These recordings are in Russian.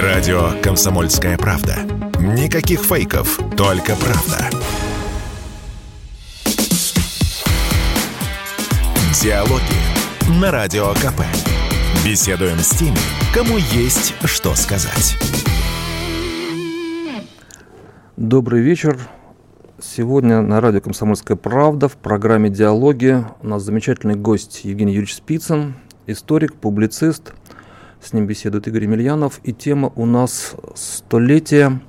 Радио «Комсомольская правда». Никаких фейков, только правда. Диалоги на Радио КП. Беседуем с теми, кому есть что сказать. Добрый вечер. Сегодня на радио «Комсомольская правда» в программе «Диалоги» у нас замечательный гость Евгений Юрьевич Спицын, историк, публицист – с ним беседует Игорь Емельянов. И тема у нас столетие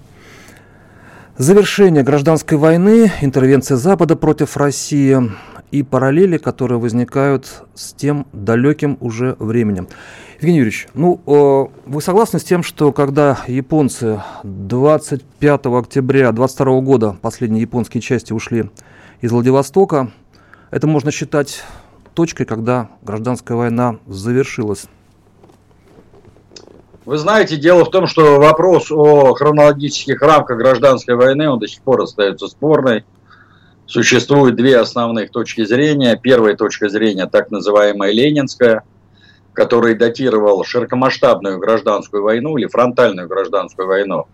завершения гражданской войны, интервенция Запада против России и параллели, которые возникают с тем далеким уже временем. Евгений Юрьевич, ну, вы согласны с тем, что когда японцы 25 октября 22 года, последние японские части ушли из Владивостока, это можно считать точкой, когда гражданская война завершилась? Вы знаете, дело в том, что вопрос о хронологических рамках гражданской войны, он до сих пор остается спорной. Существует две основных точки зрения. Первая точка зрения, так называемая ленинская, который датировал широкомасштабную гражданскую войну или фронтальную гражданскую войну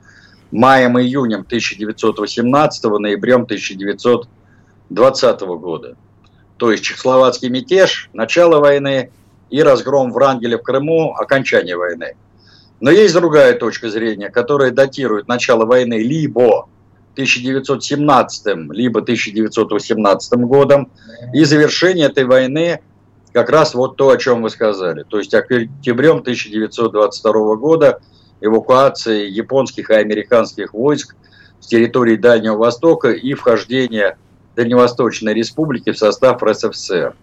маем и июнем 1918, ноябрем 1920 года. То есть чехословацкий мятеж, начало войны и разгром Врангеля в Крыму, окончание войны. Но есть другая точка зрения, которая датирует начало войны либо 1917, либо 1918 годом, и завершение этой войны как раз вот то, о чем вы сказали. То есть октябрем 1922 года эвакуация японских и американских войск с территории Дальнего Востока и вхождение Дальневосточной Республики в состав РСФСР.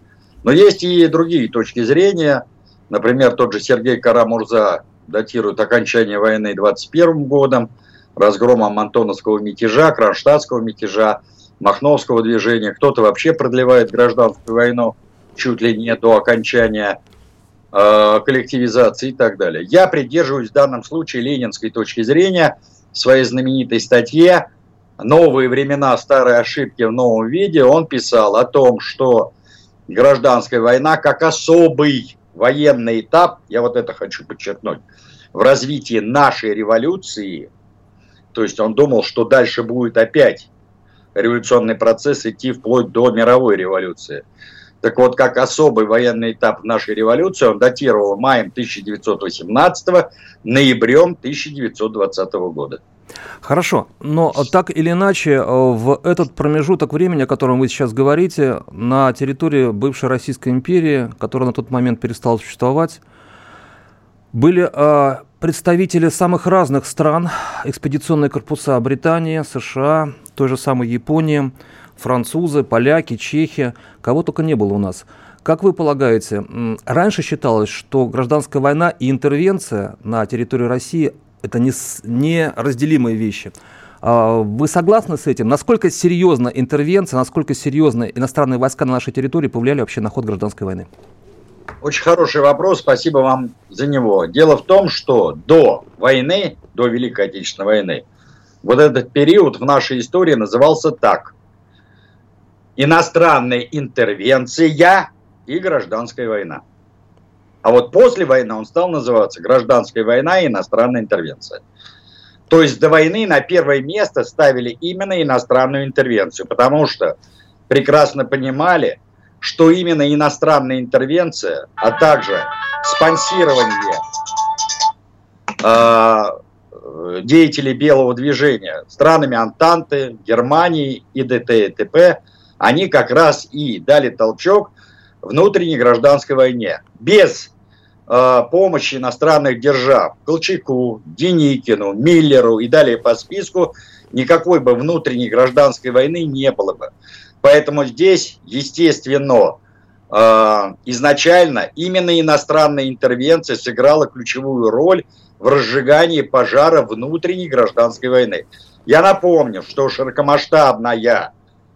Но есть и другие точки зрения. Например, тот же Сергей Карамурза датируют окончание войны 21 годом, разгромом Антоновского мятежа, Кронштадтского мятежа, Махновского движения. Кто-то вообще продлевает гражданскую войну чуть ли не до окончания э, коллективизации и так далее. Я придерживаюсь в данном случае ленинской точки зрения в своей знаменитой статье «Новые времена, старые ошибки в новом виде». Он писал о том, что гражданская война как особый военный этап, я вот это хочу подчеркнуть, в развитии нашей революции, то есть он думал, что дальше будет опять революционный процесс идти вплоть до мировой революции. Так вот, как особый военный этап нашей революции, он датировал маем 1918, ноябрем 1920 года. Хорошо, но так или иначе, э, в этот промежуток времени, о котором вы сейчас говорите, на территории бывшей Российской империи, которая на тот момент перестала существовать, были э, представители самых разных стран, экспедиционные корпуса Британии, США, той же самой Японии, французы, поляки, чехи, кого только не было у нас. Как вы полагаете, раньше считалось, что гражданская война и интервенция на территории России это не, не разделимые вещи. А, вы согласны с этим? Насколько серьезна интервенция, насколько серьезно иностранные войска на нашей территории повлияли вообще на ход гражданской войны? Очень хороший вопрос, спасибо вам за него. Дело в том, что до войны, до Великой Отечественной войны, вот этот период в нашей истории назывался так. Иностранная интервенция и гражданская война. А вот после войны он стал называться гражданская война и иностранная интервенция. То есть до войны на первое место ставили именно иностранную интервенцию, потому что прекрасно понимали, что именно иностранная интервенция, а также спонсирование э, деятелей белого движения странами Антанты, Германии и ДТ и ТП, они как раз и дали толчок внутренней гражданской войне. Без помощи иностранных держав, Колчаку, Деникину, Миллеру и далее по списку, никакой бы внутренней гражданской войны не было бы. Поэтому здесь, естественно, э, изначально именно иностранная интервенция сыграла ключевую роль в разжигании пожара внутренней гражданской войны. Я напомню, что широкомасштабная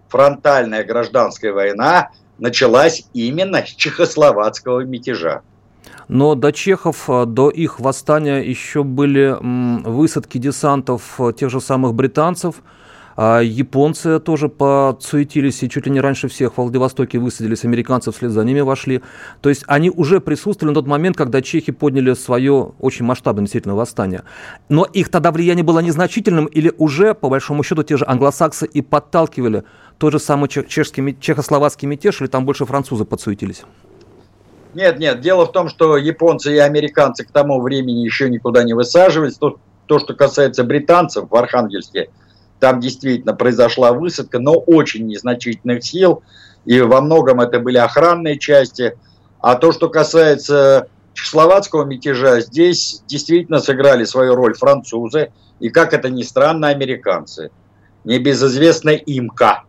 фронтальная гражданская война началась именно с чехословацкого мятежа. Но до чехов, э, до их восстания еще были высадки десантов э, тех же самых британцев. А японцы тоже подсуетились и чуть ли не раньше всех в Владивостоке высадились, американцы вслед за ними вошли. То есть они уже присутствовали на тот момент, когда чехи подняли свое очень масштабное действительно восстание. Но их тогда влияние было незначительным или уже, по большому счету, те же англосаксы и подталкивали тот же самый чешский, чехословацкий мятеж, или там больше французы подсуетились? Нет, нет, дело в том, что японцы и американцы к тому времени еще никуда не высаживались. То, то что касается британцев в Архангельске, там действительно произошла высадка, но очень незначительных сил, и во многом это были охранные части. А то, что касается чехословацкого мятежа, здесь действительно сыграли свою роль французы, и, как это ни странно, американцы. Небезызвестная имка,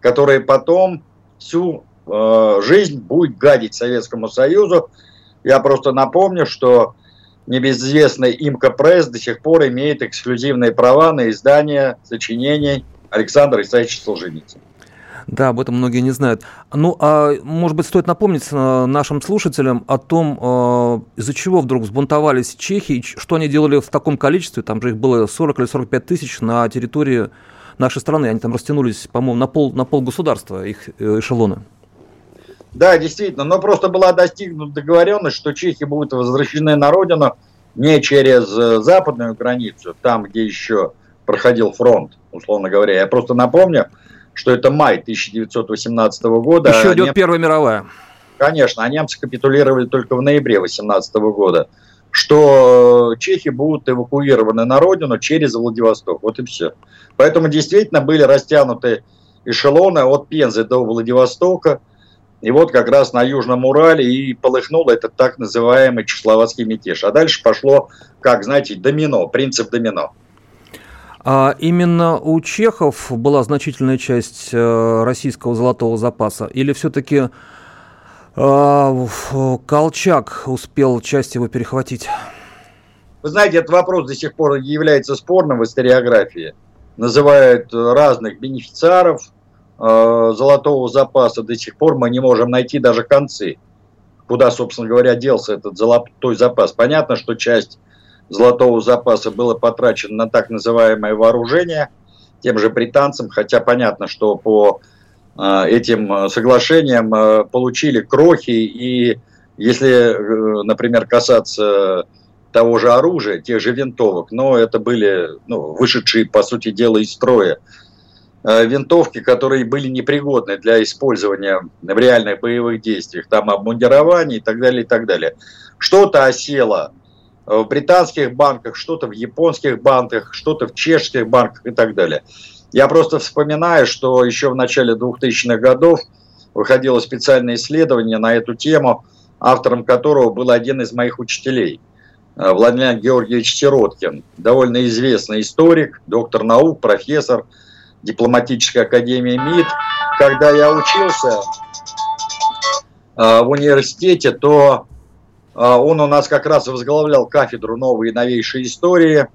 которая потом всю э, жизнь будет гадить Советскому Союзу. Я просто напомню, что небезызвестная Имка Пресс до сих пор имеет эксклюзивные права на издание сочинений Александра Исаевича Солженицына. Да, об этом многие не знают. Ну, а может быть, стоит напомнить э, нашим слушателям о том, э, из-за чего вдруг взбунтовались чехи, что они делали в таком количестве, там же их было 40 или 45 тысяч на территории нашей страны, они там растянулись, по-моему, на пол, на пол государства, их эшелоны. Да, действительно, но просто была достигнута договоренность, что чехи будут возвращены на родину не через э, западную границу, там, где еще проходил фронт, условно говоря. Я просто напомню, что это май 1918 года. Еще идет нем... Первая мировая. Конечно, а немцы капитулировали только в ноябре 18 года, что чехи будут эвакуированы на родину через Владивосток. Вот и все. Поэтому действительно были растянуты эшелоны от Пензы до Владивостока – и вот как раз на Южном Урале и полыхнул этот так называемый чехословацкий мятеж. А дальше пошло, как знаете, домино, принцип домино. А именно у чехов была значительная часть э, российского золотого запаса? Или все-таки э, Колчак успел часть его перехватить? Вы знаете, этот вопрос до сих пор является спорным в историографии. Называют разных бенефициаров, Э, золотого запаса до сих пор мы не можем найти даже концы, куда, собственно говоря, делся этот золотой запас. Понятно, что часть золотого запаса было потрачено на так называемое вооружение тем же британцам, хотя понятно, что по э, этим соглашениям э, получили крохи, и если, например, касаться того же оружия, тех же винтовок, но это были ну, вышедшие, по сути дела, из строя Э, винтовки, которые были непригодны для использования в реальных боевых действиях, там обмундирование и так далее, и так далее. Что-то осело в британских банках, что-то в японских банках, что-то в чешских банках и так далее. Я просто вспоминаю, что еще в начале 2000-х годов выходило специальное исследование на эту тему, автором которого был один из моих учителей, э, Владимир Георгиевич Сироткин, довольно известный историк, доктор наук, профессор – дипломатической академии МИД. Когда я учился а, в университете, то а, он у нас как раз возглавлял кафедру новой и новейшей истории.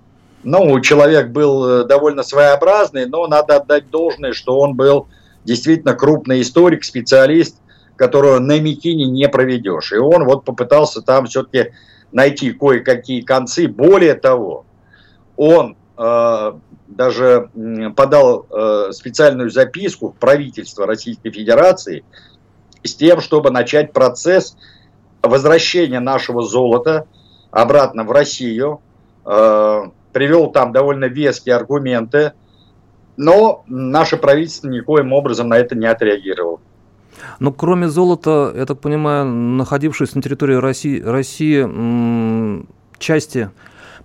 Ну, человек был э, довольно своеобразный, но надо отдать должное, что он был действительно крупный историк, специалист, которого на Микине не проведешь. И он вот попытался там все-таки найти кое-какие концы. Более того, он э, даже подал э, специальную записку в правительство Российской Федерации с тем, чтобы начать процесс возвращения нашего золота обратно в Россию. Э, привел там довольно веские аргументы, но наше правительство никоим образом на это не отреагировало. Но кроме золота, я так понимаю, находившись на территории России, России части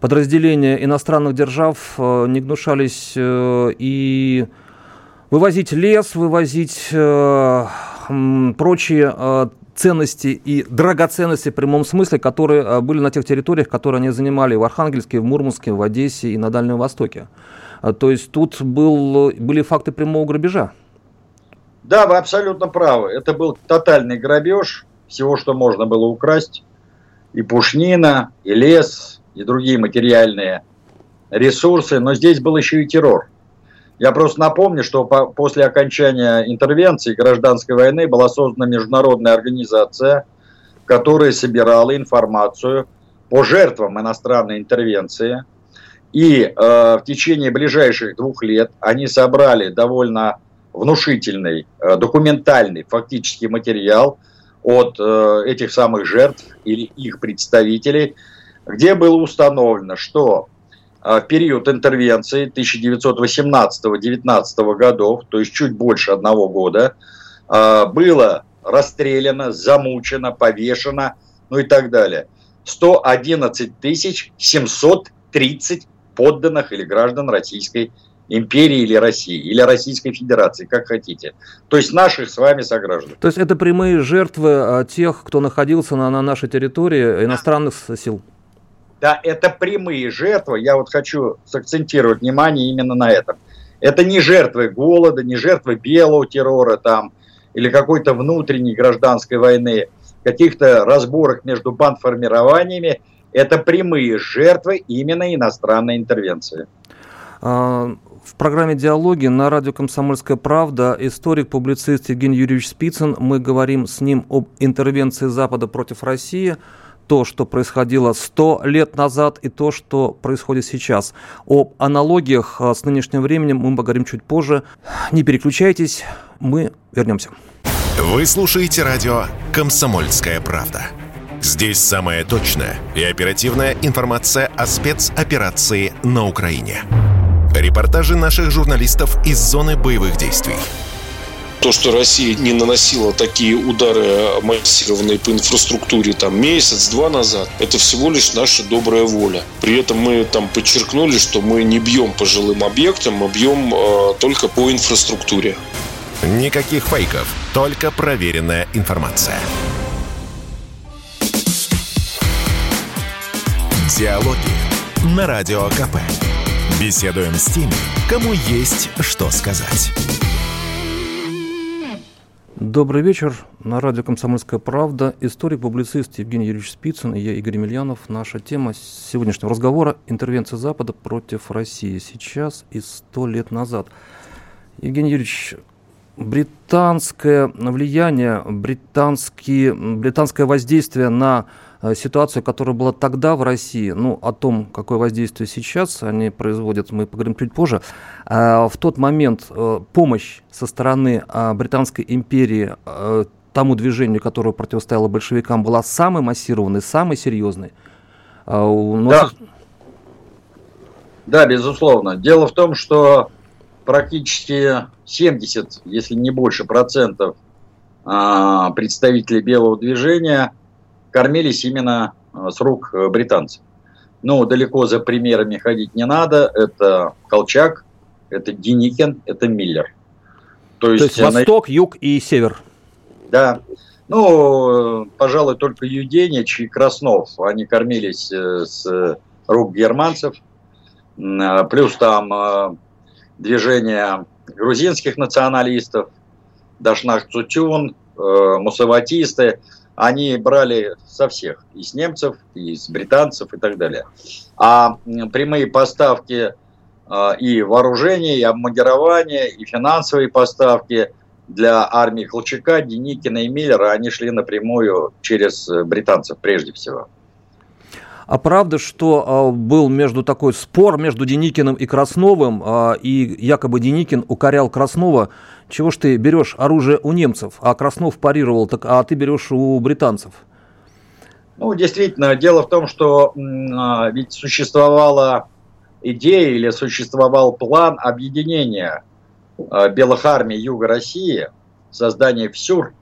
подразделения иностранных держав э, не гнушались э, и вывозить лес, вывозить э, прочие ценности и драгоценности в прямом смысле, которые были на тех территориях, которые они занимали в Архангельске, в Мурманске, в Одессе и на Дальнем Востоке. То есть тут был, были факты прямого грабежа. Да, вы абсолютно правы. Это был тотальный грабеж всего, что можно было украсть. И пушнина, и лес, и другие материальные ресурсы, но здесь был еще и террор. Я просто напомню, что по, после окончания интервенции гражданской войны была создана международная организация, которая собирала информацию по жертвам иностранной интервенции И э, в течение ближайших двух лет они собрали довольно внушительный э, документальный фактический материал от э, этих самых жертв или их представителей, где было установлено, что в период интервенции 1918-19 годов, то есть чуть больше одного года, э, было расстреляно, замучено, повешено, ну и так далее. 111 730 подданных или граждан Российской империи или России, или Российской Федерации, как хотите. То есть наших с вами сограждан. То есть это прямые жертвы а, тех, кто находился на, на нашей территории, иностранных сил? Да, это прямые жертвы. Я вот хочу сакцентировать внимание именно на этом. Это не жертвы голода, не жертвы белого террора там, или какой-то внутренней гражданской войны, каких-то разборок между бандформированиями. Это прямые жертвы именно иностранной интервенции. А, в программе «Диалоги» на радио «Комсомольская правда» историк-публицист Евгений Юрьевич Спицын. Мы говорим с ним об интервенции Запада против России, то, что происходило сто лет назад и то, что происходит сейчас. Об аналогиях а, с нынешним временем мы поговорим чуть позже. Не переключайтесь, мы вернемся. Вы слушаете радио «Комсомольская правда». Здесь самая точная и оперативная информация о спецоперации на Украине. Репортажи наших журналистов из зоны боевых действий. То, что Россия не наносила такие удары массированные по инфраструктуре там месяц-два назад, это всего лишь наша добрая воля. При этом мы там подчеркнули, что мы не бьем по жилым объектам, мы бьем э, только по инфраструктуре. Никаких фейков, только проверенная информация. Диалоги на Радио КП. Беседуем с теми, кому есть что сказать. Добрый вечер. На радио «Комсомольская правда» историк-публицист Евгений Юрьевич Спицын и я, Игорь Емельянов. Наша тема сегодняшнего разговора – интервенция Запада против России сейчас и сто лет назад. Евгений Юрьевич, британское влияние, британские, британское воздействие на ситуацию, которая была тогда в России, ну, о том, какое воздействие сейчас они производят, мы поговорим чуть позже. А в тот момент э, помощь со стороны Британской империи э, тому движению, которое противостояло большевикам, была самой массированной, самой серьезной. Но... Да. да, безусловно. Дело в том, что практически 70, если не больше процентов представителей белого движения – кормились именно э, с рук э, британцев. Ну, далеко за примерами ходить не надо. Это Колчак, это Деникин, это Миллер. То есть, То есть восток, юг и север. Да. Ну, пожалуй, только Юденич и Краснов, они кормились э, с рук германцев. Плюс там движение грузинских националистов, Дашнах Цутюн, мусаватисты они брали со всех, и с немцев, и с британцев и так далее. А прямые поставки а, и вооружения, и обмундирования, и финансовые поставки для армии Колчака, Деникина и Миллера, они шли напрямую через британцев прежде всего. А правда, что э, был между такой спор между Деникиным и Красновым, э, и якобы Деникин укорял Краснова, чего ж ты берешь оружие у немцев, а Краснов парировал, так, а ты берешь у британцев? Ну, действительно, дело в том, что э, ведь существовала идея или существовал план объединения э, белых армий Юга России, создания ВСЮР, э,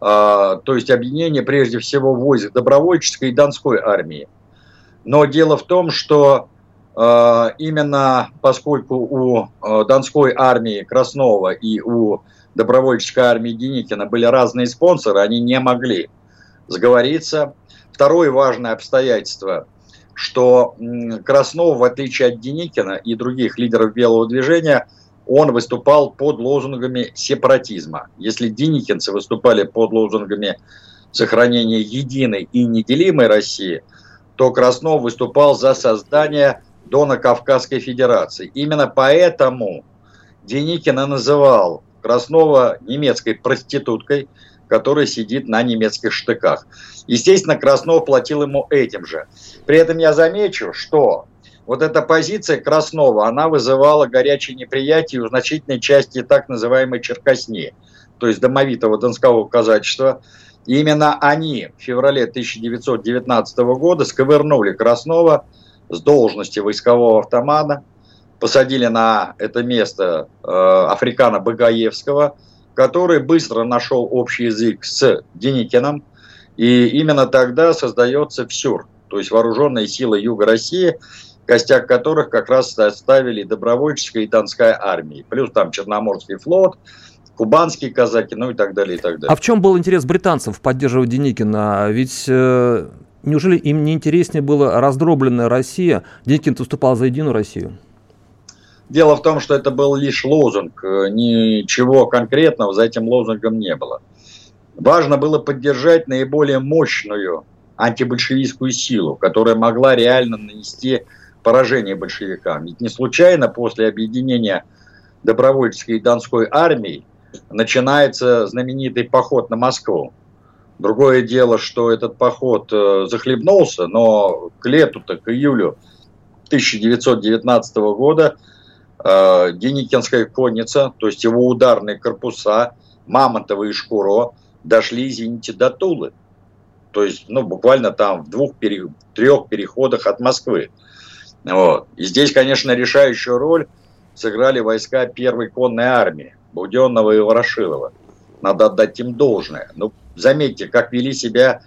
то есть объединение прежде всего войск добровольческой и донской армии. Но дело в том, что именно поскольку у э, Донской армии Краснова и у добровольческой армии Деникина были разные спонсоры, они не могли сговориться. Второе важное обстоятельство, что Краснов, в отличие от Деникина и других лидеров белого движения, он выступал под лозунгами сепаратизма. Если деникинцы выступали под лозунгами сохранения единой и неделимой России – то Краснов выступал за создание Дона-Кавказской Федерации. Именно поэтому Деникина называл Краснова немецкой проституткой, которая сидит на немецких штыках. Естественно, Краснов платил ему этим же. При этом я замечу, что вот эта позиция Краснова, она вызывала горячее неприятие у значительной части так называемой Черкосни, то есть домовитого донского казачества. И именно они в феврале 1919 года сковырнули Краснова с должности войскового автомата, посадили на это место э, Африкана Багаевского, который быстро нашел общий язык с Деникиным, и именно тогда создается ВСЮР, то есть вооруженные силы Юга России, костяк которых как раз составили добровольческая и донская армии, плюс там Черноморский флот, кубанские казаки, ну и так далее, и так далее. А в чем был интерес британцев поддерживать Деникина? Ведь э, неужели им не интереснее была раздробленная Россия? Деникин выступал за единую Россию. Дело в том, что это был лишь лозунг, э, ничего конкретного за этим лозунгом не было. Важно было поддержать наиболее мощную антибольшевистскую силу, которая могла реально нанести поражение большевикам. Ведь не случайно после объединения добровольческой и донской армии начинается знаменитый поход на Москву. Другое дело, что этот поход э, захлебнулся, но к лету-то, к июлю 1919 года э, Деникинская конница, то есть его ударные корпуса, Мамонтова и Шкуро, дошли, извините, до Тулы. То есть, ну, буквально там в двух, пере... трех переходах от Москвы. Вот. И здесь, конечно, решающую роль сыграли войска первой конной армии Буденного и Ворошилова. Надо отдать им должное. Ну, заметьте, как вели себя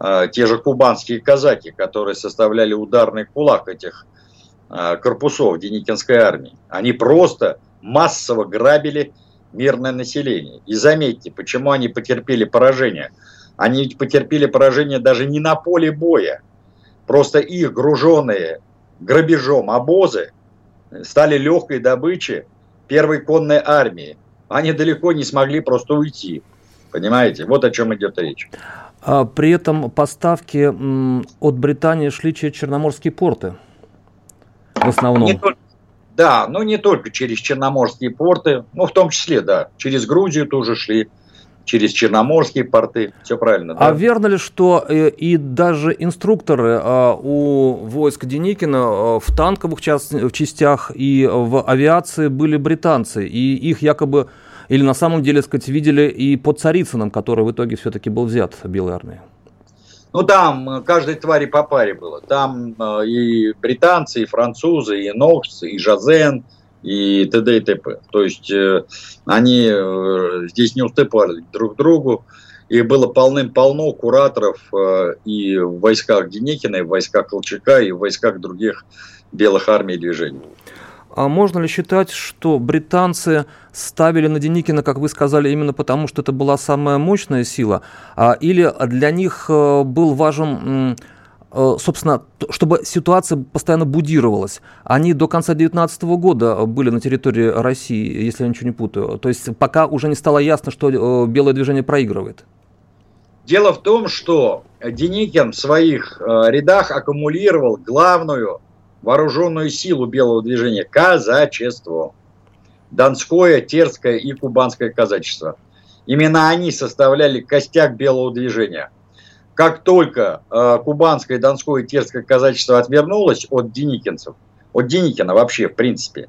э, те же кубанские казаки, которые составляли ударный кулак этих Э, корпусов Деникинской армии. Они просто массово грабили мирное население. И заметьте, почему они потерпели поражение. Они потерпели поражение даже не на поле боя. Просто их груженные грабежом обозы стали легкой добычей первой конной армии. Они далеко не смогли просто уйти. Понимаете? Вот о чем идет речь. А при этом поставки от Британии шли через Черноморские порты в основном. Не только, да, но не только через Черноморские порты, ну, в том числе, да, через Грузию тоже шли, через Черноморские порты, все правильно. Да? А верно ли, что э, и даже инструкторы э, у войск Деникина э, в танковых частях и в авиации были британцы, и их якобы, или на самом деле, сказать, видели и под Царицыным, который в итоге все-таки был взят Белой армией? Ну, там э, каждой твари по паре было. Там э, и британцы, и французы, и Нокс, и Жазен, и т.д. и т.п. То есть э, они здесь не уступали друг другу. И было полным-полно кураторов и в войсках Деникина, и в войсках Колчака, и в войсках других белых армий движений. А можно ли считать, что британцы ставили на Деникина, как вы сказали, именно потому, что это была самая мощная сила? А, или для них э, был важен, э, собственно, чтобы ситуация постоянно будировалась? Они до конца 19 года были на территории России, если я ничего не путаю. То есть пока уже не стало ясно, что э, белое движение проигрывает. Дело в том, что Деникин в своих рядах аккумулировал главную вооруженную силу белого движения – казачество. Донское, Терское и Кубанское казачество. Именно они составляли костяк белого движения. Как только э, Кубанское, Донское и Терское казачество отвернулось от Деникинцев, от Деникина вообще в принципе,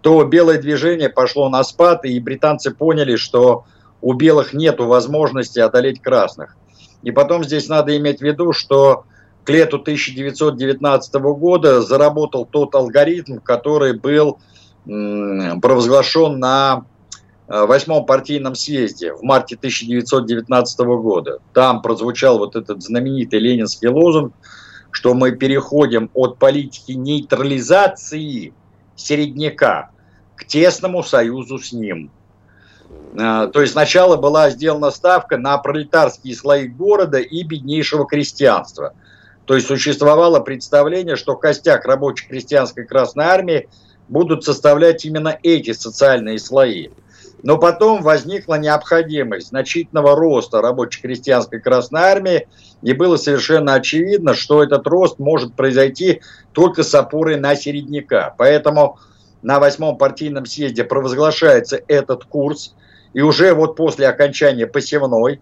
то белое движение пошло на спад, и британцы поняли, что у белых нет возможности одолеть красных. И потом здесь надо иметь в виду, что к лету 1919 года заработал тот алгоритм, который был провозглашен на э, восьмом партийном съезде в марте 1919 года. Там прозвучал вот этот знаменитый ленинский лозунг, что мы переходим от политики нейтрализации середняка к тесному союзу с ним. Э, то есть сначала была сделана ставка на пролетарские слои города и беднейшего крестьянства – то есть существовало представление, что костяк рабочей крестьянской Красной Армии будут составлять именно эти социальные слои. Но потом возникла необходимость значительного роста рабочей крестьянской Красной Армии, и было совершенно очевидно, что этот рост может произойти только с опорой на середняка. Поэтому на восьмом партийном съезде провозглашается этот курс, и уже вот после окончания посевной,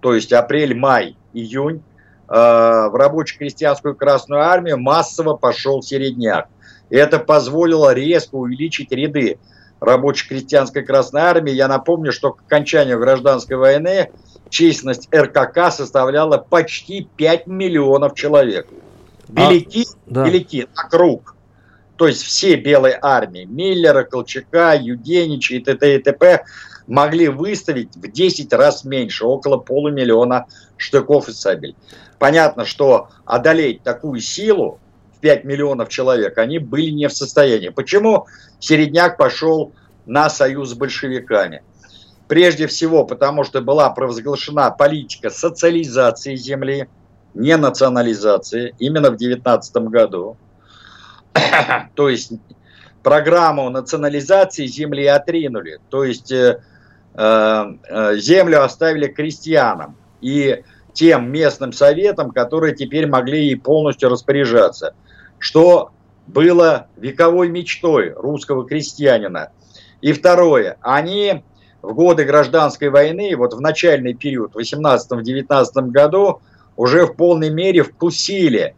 то есть апрель, май, июнь, в рабоче-крестьянскую Красную Армию массово пошел середняк. И это позволило резко увеличить ряды рабоче-крестьянской Красной Армии. Я напомню, что к окончанию гражданской войны численность РКК составляла почти 5 миллионов человек. Беляки, а, да. беляки на круг. То есть все белые армии, Миллера, Колчака, Юденича и т.д. и т.п. могли выставить в 10 раз меньше, около полумиллиона штыков и сабель. Понятно, что одолеть такую силу 5 миллионов человек, они были не в состоянии. Почему Середняк пошел на союз с большевиками? Прежде всего, потому что была провозглашена политика социализации земли, не национализации, именно в 19 году. То есть программу национализации земли отринули. То есть э, землю оставили крестьянам и тем местным советам, которые теперь могли ей полностью распоряжаться что было вековой мечтой русского крестьянина. И второе, они в годы гражданской войны, вот в начальный период, в 18-19 году, уже в полной мере вкусили,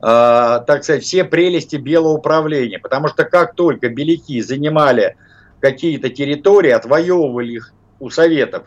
э, так сказать, все прелести белого управления. Потому что как только беляки занимали какие-то территории, отвоевывали их у советов,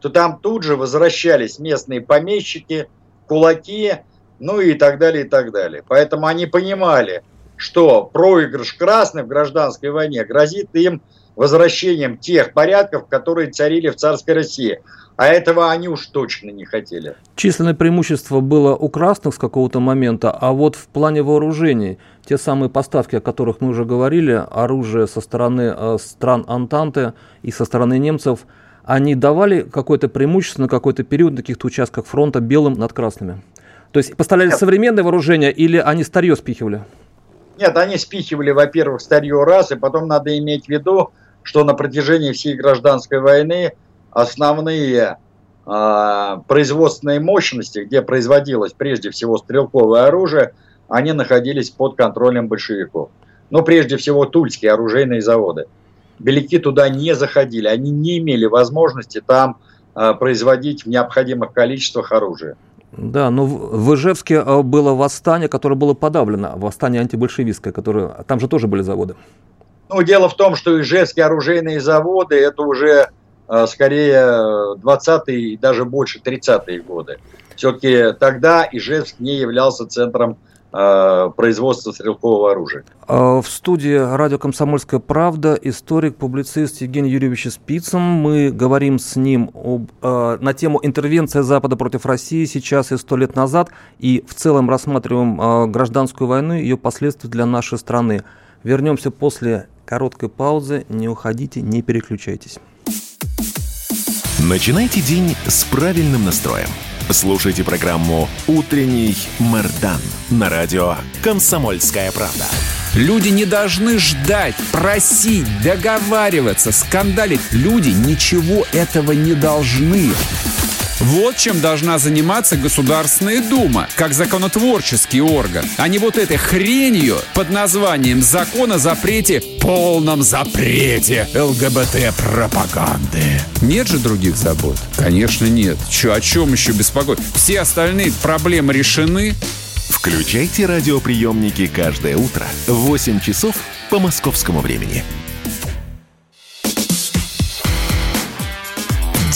то там тут же возвращались местные помещики, кулаки, ну и так далее, и так далее. Поэтому они понимали, что проигрыш красных в гражданской войне грозит им возвращением тех порядков, которые царили в царской России. А этого они уж точно не хотели. Численное преимущество было у красных с какого-то момента, а вот в плане вооружений, те самые поставки, о которых мы уже говорили, оружие со стороны э, стран Антанты и со стороны немцев, они давали какое-то преимущество на какой-то период на каких-то участках фронта белым над красными? То есть поставляли Нет. современное вооружение или они старье спихивали? Нет, они спихивали, во-первых, старье раз, и потом надо иметь в виду, что на протяжении всей гражданской войны основные э, производственные мощности, где производилось прежде всего стрелковое оружие, они находились под контролем большевиков. Но прежде всего тульские оружейные заводы. Беляки туда не заходили, они не имели возможности там э, производить в необходимых количествах оружие. Да, но в Ижевске э, было восстание, которое было подавлено, восстание антибольшевистское, которое, там же тоже были заводы. Ну, дело в том, что Ижевские оружейные заводы, это уже скорее 20-е и даже больше 30-е годы. Все-таки тогда Ижевск не являлся центром производства стрелкового оружия. А в студии радио «Комсомольская правда» историк-публицист Евгений Юрьевич Спицын. Мы говорим с ним об, э, на тему интервенция Запада против России сейчас и сто лет назад. И в целом рассматриваем э, гражданскую войну и ее последствия для нашей страны. Вернемся после короткой паузы. Не уходите, не переключайтесь. Начинайте день с правильным настроем. Слушайте программу «Утренний Мордан» на радио «Комсомольская правда». Люди не должны ждать, просить, договариваться, скандалить. Люди ничего этого не должны. Вот чем должна заниматься Государственная Дума, как законотворческий орган, а не вот этой хренью под названием «Закон о запрете, полном запрете ЛГБТ-пропаганды». Нет же других забот? Конечно, нет. Че, о чем еще беспокоить? Все остальные проблемы решены. Включайте радиоприемники каждое утро в 8 часов по московскому времени.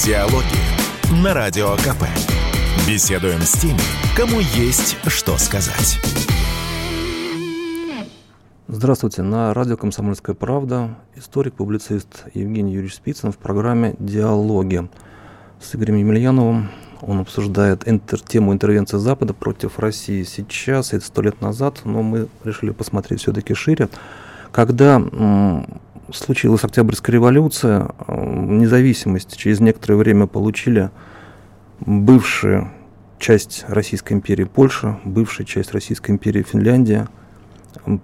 Диалоги на Радио КП. Беседуем с теми, кому есть что сказать. Здравствуйте. На радио «Комсомольская правда» историк-публицист Евгений Юрьевич Спицын в программе «Диалоги» с Игорем Емельяновым. Он обсуждает интер тему интервенции Запада против России сейчас и сто лет назад, но мы решили посмотреть все-таки шире. Когда случилась Октябрьская революция, э, независимость через некоторое время получили бывшая часть Российской империи Польша, бывшая часть Российской империи Финляндия.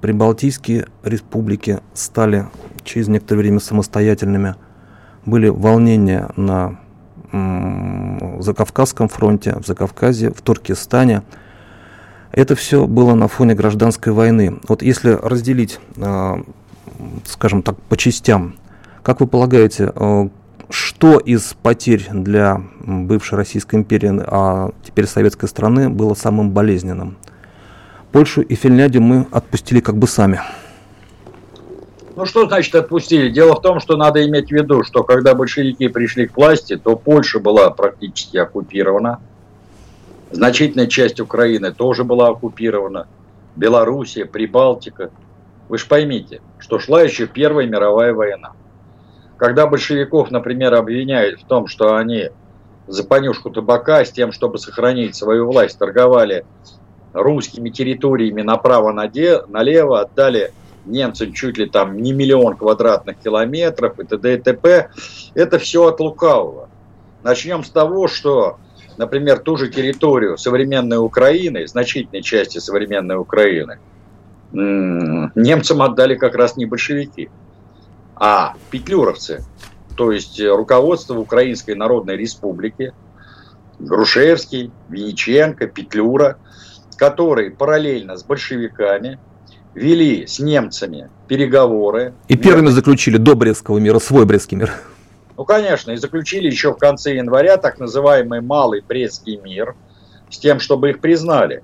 Прибалтийские республики стали через некоторое время самостоятельными. Были волнения на Закавказском фронте, в Закавказье, в Туркестане. Это все было на фоне гражданской войны. Вот если разделить а, скажем так, по частям. Как вы полагаете, э, что из потерь для бывшей Российской империи, а теперь советской страны, было самым болезненным? Польшу и Финляндию мы отпустили как бы сами. Ну что значит отпустили? Дело в том, что надо иметь в виду, что когда большевики пришли к власти, то Польша была практически оккупирована. Значительная часть Украины тоже была оккупирована. Белоруссия, Прибалтика. Вы же поймите, что шла еще Первая мировая война. Когда большевиков, например, обвиняют в том, что они за понюшку табака с тем, чтобы сохранить свою власть, торговали русскими территориями направо-налево, отдали немцам чуть ли там не миллион квадратных километров и т.д. и т.п. Это все от лукавого. Начнем с того, что, например, ту же территорию современной Украины, значительной части современной Украины, немцам отдали как раз не большевики, а петлюровцы, то есть руководство Украинской Народной Республики, Грушевский, Винниченко, Петлюра, которые параллельно с большевиками – вели с немцами переговоры. И первыми заключили до Брестского мира свой Брестский мир. Ну, конечно, и заключили еще в конце января так называемый Малый Брестский мир с тем, чтобы их признали.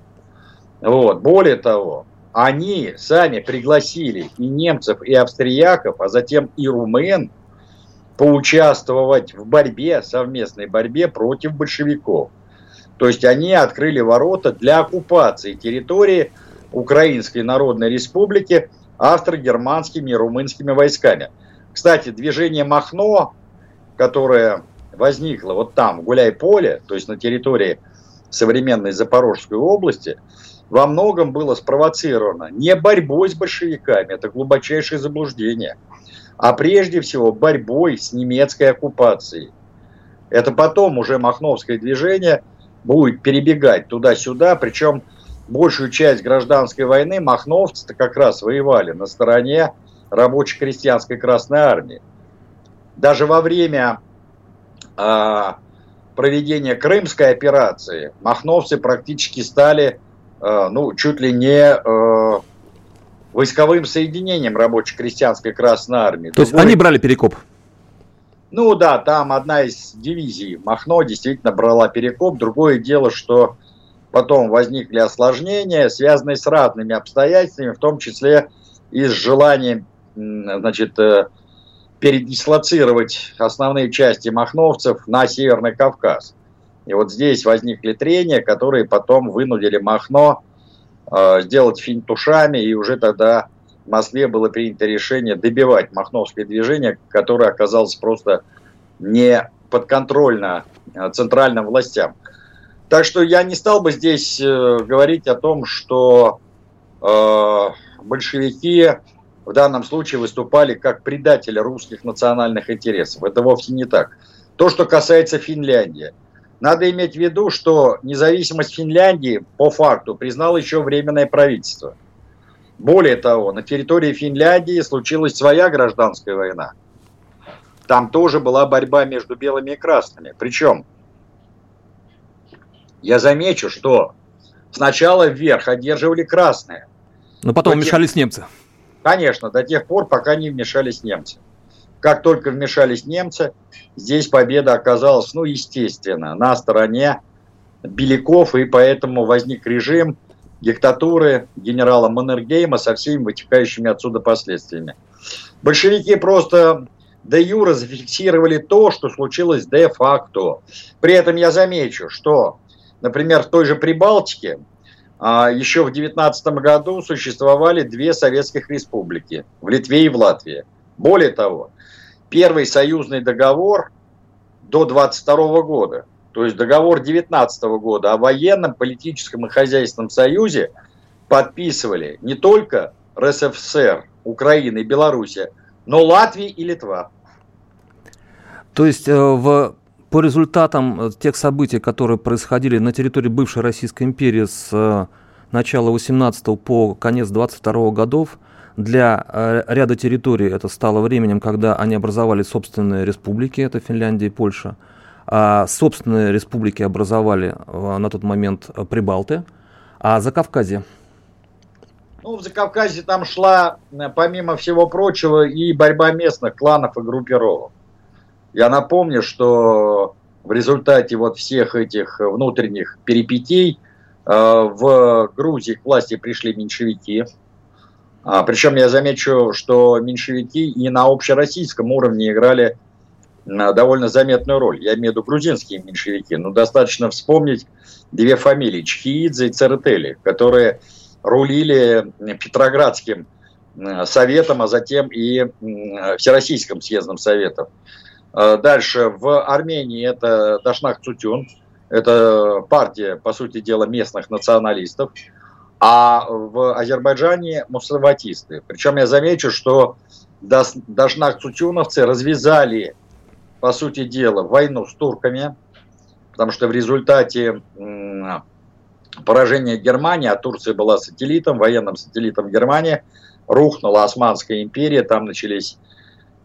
Вот. Более того, они сами пригласили и немцев, и австрияков, а затем и румын поучаствовать в борьбе, совместной борьбе против большевиков. То есть они открыли ворота для оккупации территории – Украинской Народной Республики австро-германскими и румынскими войсками. Кстати, движение Махно, которое возникло вот там, в Гуляй-Поле, то есть на территории современной Запорожской области, во многом было спровоцировано не борьбой с большевиками, это глубочайшее заблуждение, а прежде всего борьбой с немецкой оккупацией. Это потом уже Махновское движение будет перебегать туда-сюда, причем большую часть гражданской войны махновцы-то как раз воевали на стороне рабоче-крестьянской Красной Армии. Даже во время э, проведения Крымской операции махновцы практически стали ну, чуть ли не э, войсковым соединением рабоче-крестьянской Красной Армии. То есть Другой... они брали Перекоп? Ну да, там одна из дивизий Махно действительно брала Перекоп. Другое дело, что потом возникли осложнения, связанные с разными обстоятельствами, в том числе и с желанием значит, э, передислоцировать основные части махновцев на Северный Кавказ. И вот здесь возникли трения, которые потом вынудили Махно э, сделать финтушами, и уже тогда в Москве было принято решение добивать махновское движение, которое оказалось просто не подконтрольно э, центральным властям. Так что я не стал бы здесь э, говорить о том, что э, большевики в данном случае выступали как предатели русских национальных интересов. Это вовсе не так. То, что касается Финляндии. Надо иметь в виду, что независимость Финляндии по факту признало еще Временное правительство. Более того, на территории Финляндии случилась своя гражданская война. Там тоже была борьба между белыми и красными. Причем я замечу, что сначала вверх одерживали красные. Но потом до вмешались тех... немцы. Конечно, до тех пор, пока не вмешались немцы. Как только вмешались немцы, здесь победа оказалась, ну, естественно, на стороне Беляков, и поэтому возник режим диктатуры генерала Маннергейма со всеми вытекающими отсюда последствиями. Большевики просто де юра зафиксировали то, что случилось де-факто. При этом я замечу, что Например, в той же Прибалтике а, еще в 19 году существовали две советских республики в Литве и в Латвии. Более того, первый союзный договор до 22 года, то есть договор 19 года о военном, политическом и хозяйственном союзе подписывали не только РСФСР, Украина и Белоруссия, но Латвия и Литва. То есть э, в по результатам э, тех событий, которые происходили на территории бывшей Российской империи с э, начала 18 по конец 22 годов, для э, ряда территорий это стало временем, когда они образовали собственные республики, это Финляндия и Польша, а собственные республики образовали на тот момент Прибалты, а за Кавказе ну, в Закавказье там шла, помимо всего прочего, и борьба местных кланов и группировок. Я напомню, что в результате вот всех этих внутренних перипетий э, в Грузии к власти пришли меньшевики. А, причем я замечу, что меньшевики и на общероссийском уровне играли довольно заметную роль. Я имею в виду грузинские меньшевики. Но достаточно вспомнить две фамилии – Чхиидзе и Церетели, которые рулили Петроградским советом, а затем и Всероссийским съездом советов. А дальше в Армении это Дашнак Цутюн, это партия, по сути дела, местных националистов, а в Азербайджане мусульматисты. Причем я замечу, что Дашнак Цутюновцы развязали по сути дела, войну с турками, потому что в результате поражения Германии, а Турция была сателлитом, военным сателлитом Германии, рухнула Османская империя, там начались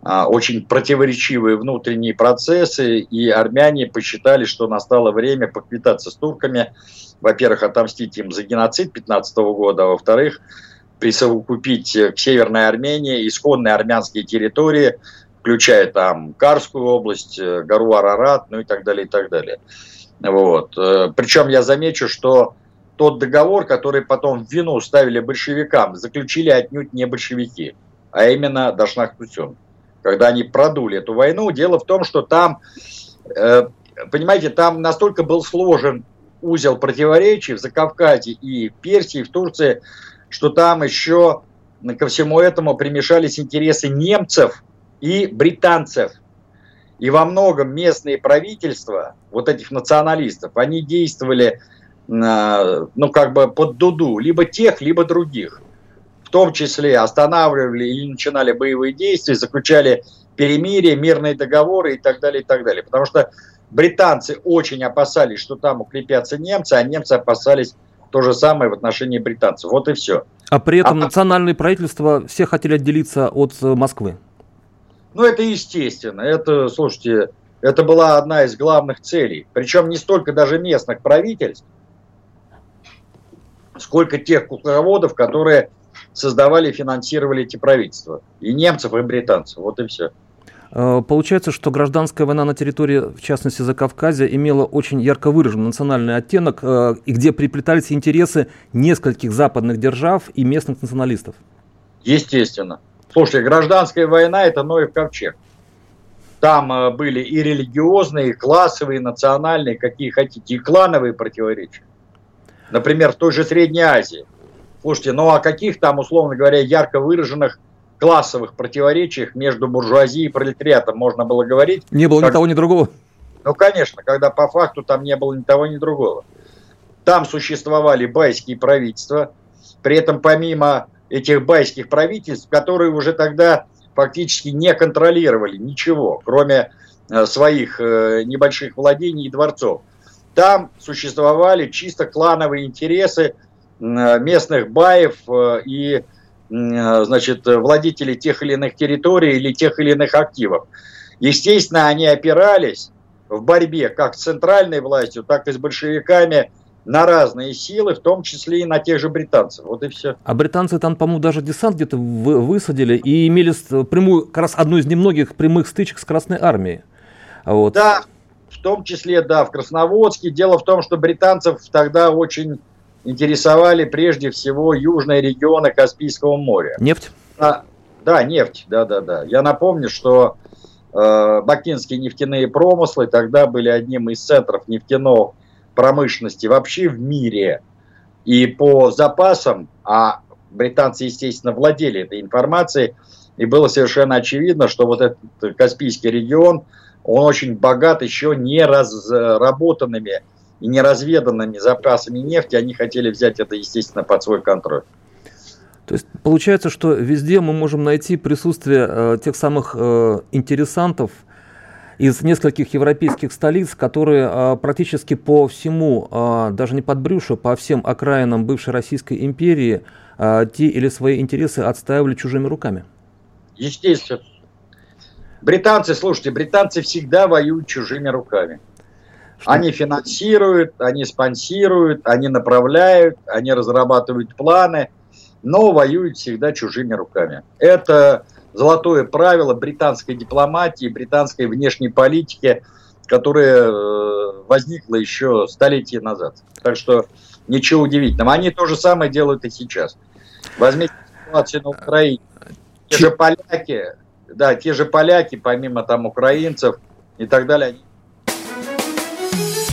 очень противоречивые внутренние процессы, и армяне посчитали, что настало время поквитаться с турками, во-первых, отомстить им за геноцид 15 года, а во-вторых, присовокупить к Северной Армении исконные армянские территории – включая там Карскую область, э, гору Арарат, ну и так далее, и так далее. Вот. Э, Причем я замечу, что тот договор, который потом в вину ставили большевикам, заключили отнюдь не большевики, а именно Дашнак Тусен. Когда они продули эту войну, дело в том, что там, э, понимаете, там настолько был сложен узел противоречий в Закавказье и в Персии, и в Турции, что там еще ко всему этому примешались интересы немцев – и британцев. И во многом местные правительства, вот этих националистов, они действовали, ну, как бы под дуду, либо тех, либо других. В том числе останавливали или начинали боевые действия, заключали перемирие, мирные договоры и так далее, и так далее. Потому что британцы очень опасались, что там укрепятся немцы, а немцы опасались то же самое в отношении британцев. Вот и все. А при этом а... национальные правительства все хотели отделиться от э, Москвы. Ну, это естественно. Это, слушайте, это была одна из главных целей. Причем не столько даже местных правительств, сколько тех кукловодов, которые создавали и финансировали эти правительства. И немцев, и британцев. Вот и все. Э, получается, что гражданская война на территории, в частности, Закавказья, имела очень ярко выраженный национальный оттенок, э, и где приплетались интересы нескольких западных держав и местных националистов. Естественно. Слушайте, гражданская война – это Ноев ковчег. Там э, были и религиозные, и классовые, и национальные, какие хотите, и клановые противоречия. Например, в той же Средней Азии. Слушайте, ну о каких там, условно говоря, ярко выраженных классовых противоречиях между буржуазией и пролетариатом можно было говорить? Не было как... ни того, ни другого. Ну, конечно, когда по факту там не было ни того, ни другого. Там существовали байские правительства, при этом помимо этих байских правительств, которые уже тогда фактически не контролировали ничего, кроме э, своих э, небольших владений и дворцов. Там существовали чисто клановые интересы местных баев э, и значит, владетелей тех или иных территорий или тех или иных активов. Естественно, они опирались в борьбе как с центральной властью, так и с большевиками на разные силы, в том числе и на тех же британцев. Вот и все. А британцы там, по-моему, даже десант где-то высадили и имели прямую, как раз одну из немногих прямых стычек с Красной Армией. Вот. Да, в том числе, да, в Красноводске. Дело в том, что британцев тогда очень интересовали прежде всего южные регионы Каспийского моря. Нефть? А, да, нефть, да-да-да. Я напомню, что э, бакинские нефтяные промыслы тогда были одним из центров нефтяного промышленности вообще в мире. И по запасам, а британцы, естественно, владели этой информацией, и было совершенно очевидно, что вот этот Каспийский регион, он очень богат еще не разработанными и неразведанными запасами нефти. Они хотели взять это, естественно, под свой контроль. То есть получается, что везде мы можем найти присутствие э, тех самых э, интересантов, из нескольких европейских столиц, которые а, практически по всему, а, даже не под брюшо, по всем окраинам бывшей Российской империи а, те или свои интересы отстаивали чужими руками. Естественно. Британцы, слушайте, британцы всегда воюют чужими руками. Что? Они финансируют, они спонсируют, они направляют, они разрабатывают планы, но воюют всегда чужими руками. Это золотое правило британской дипломатии, британской внешней политики, которое э, возникло еще столетия назад. Так что ничего удивительного. Они то же самое делают и сейчас. Возьмите ситуацию на Украине. Те же поляки, да, те же поляки, помимо там украинцев и так далее, они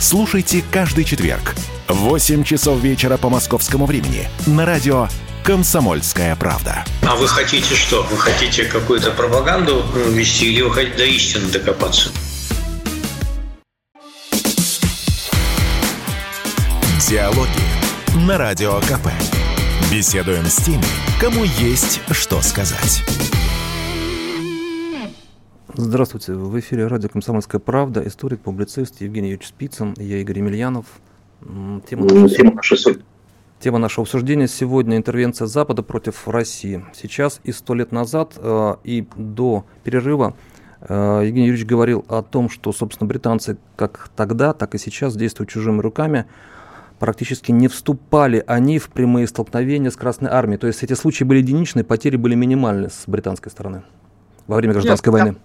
слушайте каждый четверг в 8 часов вечера по московскому времени на радио «Комсомольская правда». А вы хотите что? Вы хотите какую-то пропаганду вести или вы хотите до истины докопаться? Диалоги на Радио КП. Беседуем с теми, кому есть что сказать. Здравствуйте. В эфире радио «Комсомольская правда». Историк, публицист Евгений Юрьевич Спицын. Я Игорь Емельянов. Тема Тема нашей Тема нашего обсуждения сегодня – интервенция Запада против России. Сейчас и сто лет назад, э, и до перерыва э, Евгений Юрьевич говорил о том, что, собственно, британцы как тогда, так и сейчас действуют чужими руками. Практически не вступали они в прямые столкновения с Красной Армией. То есть эти случаи были единичные, потери были минимальны с британской стороны во время гражданской нет, войны.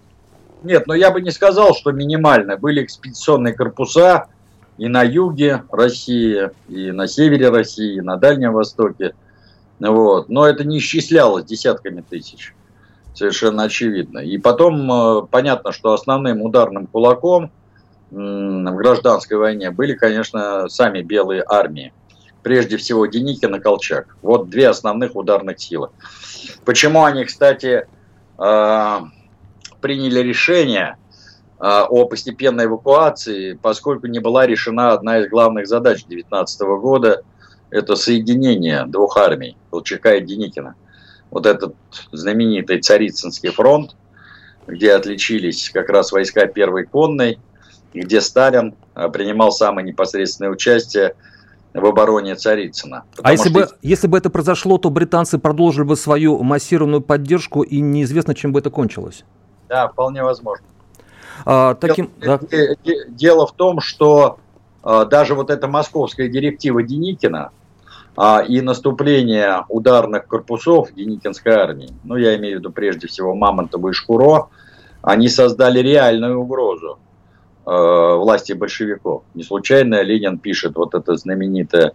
Нет, но я бы не сказал, что минимально. Были экспедиционные корпуса, и на юге России, и на севере России, и на Дальнем Востоке. Вот. Но это не исчислялось десятками тысяч. Совершенно очевидно. И потом э, понятно, что основным ударным кулаком в гражданской войне были, конечно, сами белые армии. Прежде всего Деникин и Колчак. Вот две основных ударных силы. Почему они, кстати, э, приняли решение а, о постепенной эвакуации, поскольку не была решена одна из главных задач 2019 года – это соединение двух армий, Колчака и Деникина. Вот этот знаменитый Царицынский фронт, где отличились как раз войска первой конной, где Сталин а, принимал самое непосредственное участие в обороне Царицына. А если, что... бы, если бы это произошло, то британцы продолжили бы свою массированную поддержку, и неизвестно, чем бы это кончилось. Да, вполне возможно. А, таким, дело, да. дело в том, что а, даже вот эта московская директива Деникина а, и наступление ударных корпусов Деникинской армии, ну я имею в виду прежде всего Мамонтова и Шкуро, они создали реальную угрозу а, власти большевиков. Не случайно Ленин пишет вот это знаменитое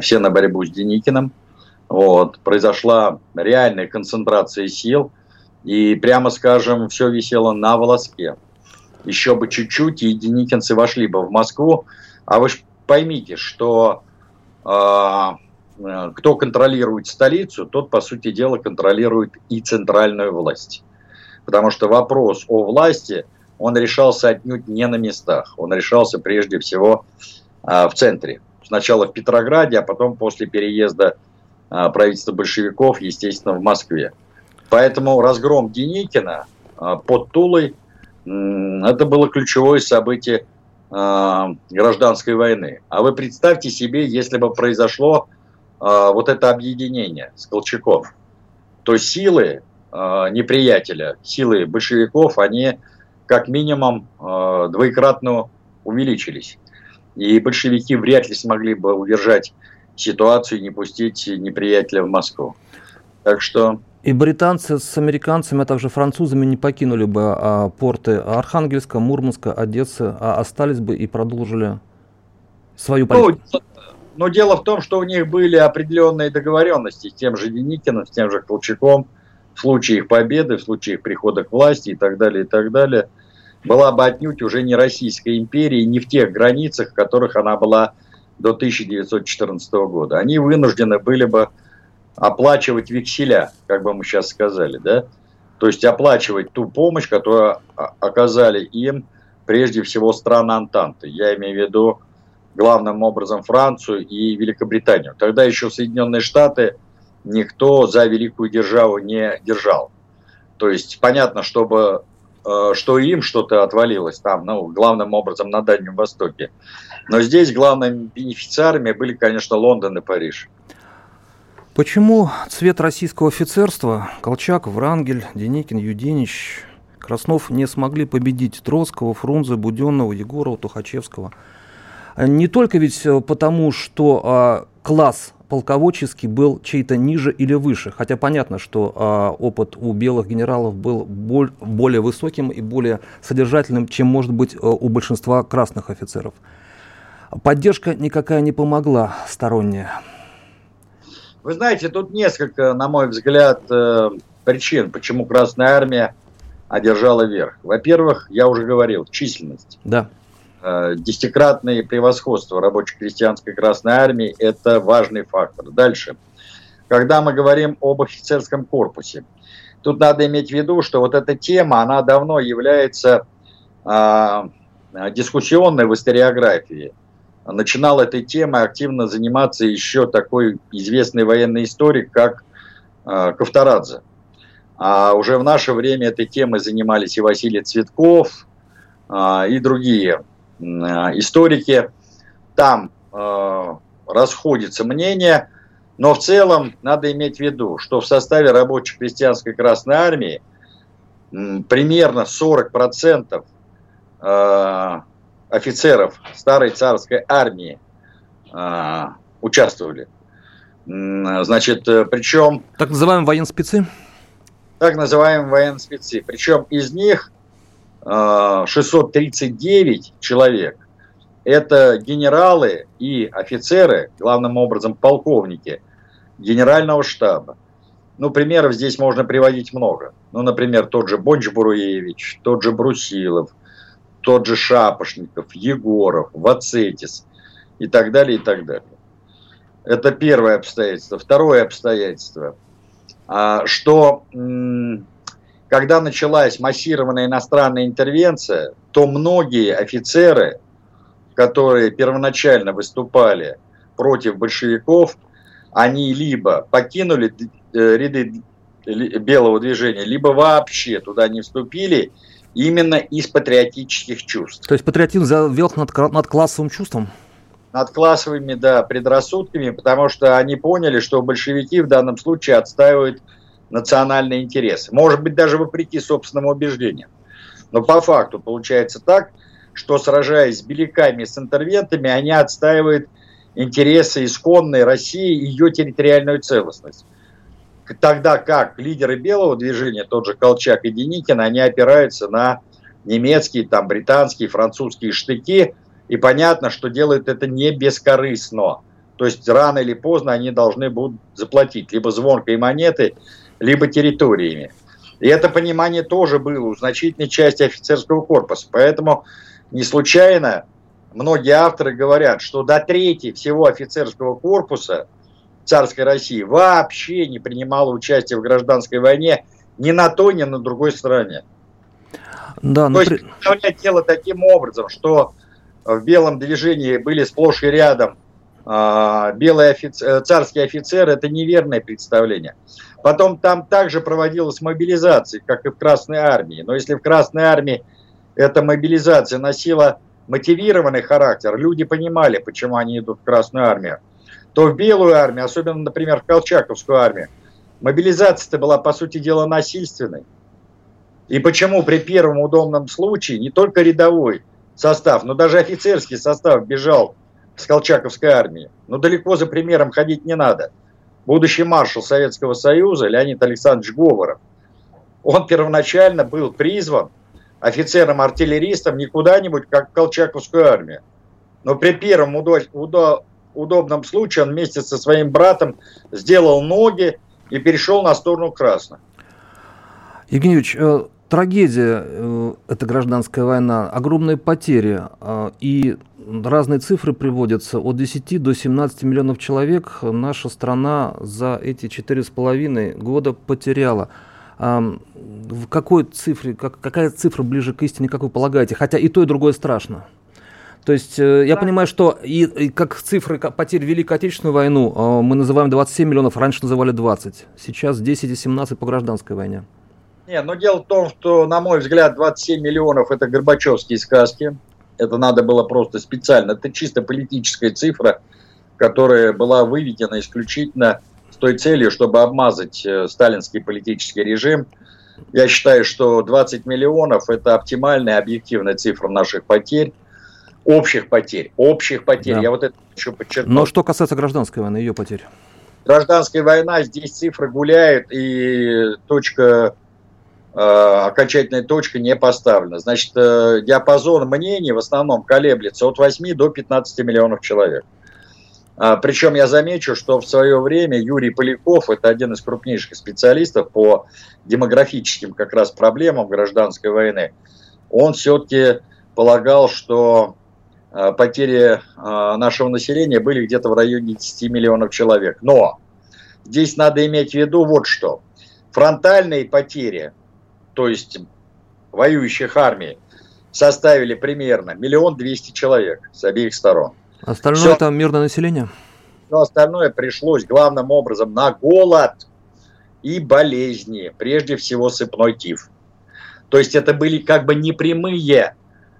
«Все на борьбу с Деникиным». Вот, произошла реальная концентрация сил – и, прямо скажем, все висело на волоске. Еще бы чуть-чуть, и деникинцы вошли бы в Москву. А вы же поймите, что э, кто контролирует столицу, тот, по сути дела, контролирует и центральную власть. Потому что вопрос о власти, он решался отнюдь не на местах. Он решался прежде всего э, в центре. Сначала в Петрограде, а потом после переезда э, правительства большевиков, естественно, в Москве. Поэтому разгром Деникина а, под Тулой это было ключевое событие а, гражданской войны. А вы представьте себе, если бы произошло а, вот это объединение с Колчаком, то силы неприятеля, силы большевиков, они как минимум двоекратно увеличились. И большевики вряд ли смогли бы удержать ситуацию и не пустить неприятеля в Москву. Так что и британцы с американцами, а также французами не покинули бы а, порты Архангельска, Мурманска, Одессы, а остались бы и продолжили свою ну, политику. Ну, но дело в том, что у них были определенные договоренности с тем же Деникиным, с тем же Колчаком, в случае их победы, в случае их прихода к власти и так далее, и так далее. Была бы отнюдь уже не Российская империя, не в тех границах, в которых она была до 1914 года. Они вынуждены были бы оплачивать векселя, как бы мы сейчас сказали, да, то есть оплачивать ту помощь, которую оказали им прежде всего страны Антанты. Я имею в виду главным образом Францию и Великобританию. Тогда еще Соединенные Штаты никто за великую державу не держал. То есть понятно, чтобы э, что им что-то отвалилось там, ну, главным образом на Дальнем Востоке. Но здесь главными бенефициарами были, конечно, Лондон и Париж. Почему цвет российского офицерства Колчак, Врангель, Деникин, Юденич, Краснов не смогли победить Троцкого, Фрунзе, Буденного, Егорова, Тухачевского? Не только ведь потому, что а, класс полководческий был чей-то ниже или выше. Хотя понятно, что а, опыт у белых генералов был боль, более высоким и более содержательным, чем может быть а, у большинства красных офицеров. Поддержка никакая не помогла сторонняя. Вы знаете, тут несколько, на мой взгляд, э, причин, почему Красная Армия одержала верх. Во-первых, я уже говорил, численность. Да. Э, десятикратное превосходство рабоче-крестьянской Красной Армии – это важный фактор. Дальше. Когда мы говорим об офицерском корпусе, тут надо иметь в виду, что вот эта тема, она давно является э, дискуссионной в историографии. Начинал этой темой активно заниматься еще такой известный военный историк, как э, Ковторадзе. А уже в наше время этой темой занимались и Василий Цветков, э, и другие Э, историки, там э, расходятся мнения, но в целом надо иметь в виду, что в составе рабочей крестьянской Красной Армии примерно 40% э, офицеров старой царской армии э, участвовали. Значит, причем... Так называемые военспецы? Так называемые военспецы. Причем из них 639 человек – это генералы и офицеры, главным образом полковники генерального штаба. Ну, примеров здесь можно приводить много. Ну, например, тот же Бонч-Бруевич, тот же Брусилов, тот же Шапошников, Егоров, Вацетис и так далее, и так далее. Это первое обстоятельство. Второе обстоятельство, а, что когда началась массированная иностранная интервенция, то многие офицеры, которые первоначально выступали против большевиков, они либо покинули э, ряды белого движения, либо вообще туда не вступили именно из патриотических чувств. То есть патриотизм завел над, над классовым чувством? Над классовыми, да, предрассудками, потому что они поняли, что большевики в данном случае отстаивают национальные интересы. Может быть, даже вопреки собственным убеждениям. Но по факту получается так, что сражаясь с беляками, с интервентами, они отстаивают интересы исконной России и ее территориальную целостность. Тогда как лидеры белого движения, тот же Колчак и Деникин, они опираются на немецкие, там, британские, французские штыки, и понятно, что делают это не бескорыстно. То есть рано или поздно они должны будут заплатить либо звонкой монеты, либо территориями. И это понимание тоже было у значительной части офицерского корпуса. Поэтому не случайно многие авторы говорят, что до трети всего офицерского корпуса царской России вообще не принимало участие в гражданской войне ни на той, ни на другой стороне. Да, То есть представлять дело таким образом, что в белом движении были сплошь и рядом э, белые офицеры, царские офицеры, это неверное представление. Потом там также проводилась мобилизация, как и в Красной Армии. Но если в Красной Армии эта мобилизация носила мотивированный характер, люди понимали, почему они идут в Красную Армию, то в Белую Армию, особенно, например, в Колчаковскую армию, мобилизация-то была, по сути дела, насильственной. И почему при первом удобном случае не только рядовой состав, но даже офицерский состав бежал с Колчаковской армии. Но далеко за примером ходить не надо – будущий маршал Советского Союза Леонид Александрович Говоров, он первоначально был призван офицером-артиллеристом не куда-нибудь, как в Колчаковскую армию. Но при первом удо- удо- удобном случае он вместе со своим братом сделал ноги и перешел на сторону красных. Евгений э, трагедия, э, эта гражданская война, огромные потери э, и разные цифры приводятся. От 10 до 17 миллионов человек наша страна за эти 4,5 года потеряла. В какой цифре, как, какая цифра ближе к истине, как вы полагаете? Хотя и то, и другое страшно. То есть э, я да. понимаю, что и, и как цифры потерь Великой Отечественную войну э, мы называем 27 миллионов, раньше называли 20. Сейчас 10 и 17 по гражданской войне. Не, но дело в том, что, на мой взгляд, 27 миллионов – это горбачевские сказки. Это надо было просто специально. Это чисто политическая цифра, которая была выведена исключительно с той целью, чтобы обмазать э, сталинский политический режим. Я считаю, что 20 миллионов – это оптимальная объективная цифра наших потерь общих потерь. Общих потерь. Да. Я вот это хочу подчеркнуть. Но что касается гражданской войны, ее потерь? Гражданская война, здесь цифры гуляют, и точка, э, окончательная точка не поставлена. Значит, э, диапазон мнений в основном колеблется от 8 до 15 миллионов человек. А, причем я замечу, что в свое время Юрий Поляков, это один из крупнейших специалистов по демографическим как раз проблемам гражданской войны, он все-таки полагал, что потери э, нашего населения были где-то в районе 10 миллионов человек. Но здесь надо иметь в виду вот что. Фронтальные потери, то есть воюющих армий, составили примерно миллион двести человек с обеих сторон. Остальное Все, это мирное население? Но остальное пришлось главным образом на голод и болезни, прежде всего сыпной тиф. То есть это были как бы непрямые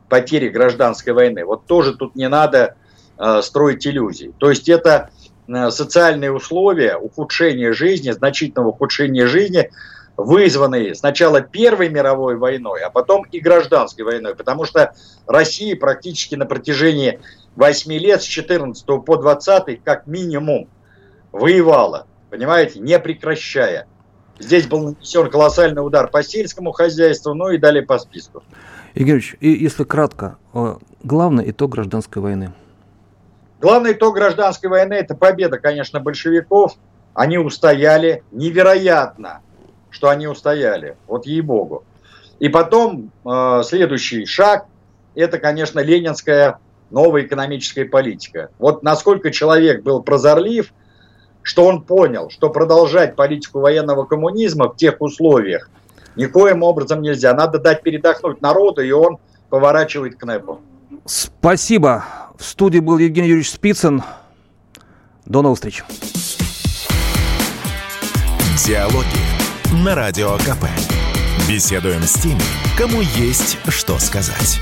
потери гражданской войны. Вот тоже тут не надо э, строить иллюзий. То есть это э, социальные условия ухудшения жизни, значительного ухудшения жизни, вызванные сначала Первой мировой войной, а потом и гражданской войной. Потому что Россия практически на протяжении 8 лет, с 14 по 20 как минимум, воевала, понимаете, не прекращая. Здесь был нанесен колоссальный удар по сельскому хозяйству, ну и далее по списку. Игорь и если кратко, э, главный итог гражданской войны? Главный итог гражданской войны – это победа, конечно, большевиков. Они устояли. Невероятно, что они устояли. Вот ей-богу. И потом э, следующий шаг – это, конечно, ленинская новая экономическая политика. Вот насколько человек был прозорлив, что он понял, что продолжать политику военного коммунизма в тех условиях, никоим образом нельзя. Надо дать передохнуть народу, и он поворачивает к НЭПу. Спасибо. В студии был Евгений Юрьевич Спицын. До новых встреч. Диалоги на Радио КП. Беседуем с теми, кому есть что сказать.